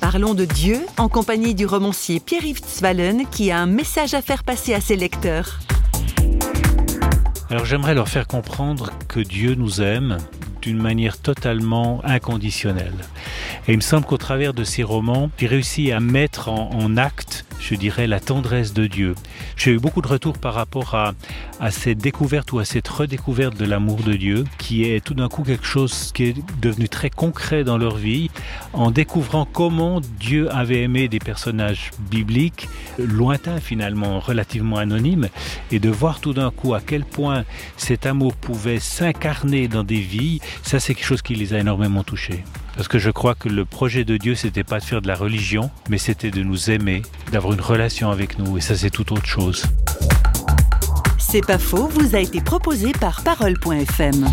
Parlons de Dieu en compagnie du romancier Pierre-Yves Tzwalen qui a un message à faire passer à ses lecteurs. Alors j'aimerais leur faire comprendre que Dieu nous aime d'une manière totalement inconditionnelle. Et il me semble qu'au travers de ces romans, j'ai réussi à mettre en acte je dirais, la tendresse de Dieu. J'ai eu beaucoup de retours par rapport à, cette découverte ou à cette redécouverte de l'amour de Dieu, qui est tout d'un coup quelque chose qui est devenu très concret dans leur vie, en découvrant comment Dieu avait aimé des personnages bibliques, lointains finalement, relativement anonymes, et de voir tout d'un coup à quel point cet amour pouvait s'incarner dans des vies, ça c'est quelque chose qui les a énormément touchés. Parce que je crois que le projet de Dieu, c'était pas de faire de la religion, mais c'était de nous aimer, d'avoir une relation avec nous, et ça c'est tout autre chose. C'est pas faux, vous a été proposé par parole.fm.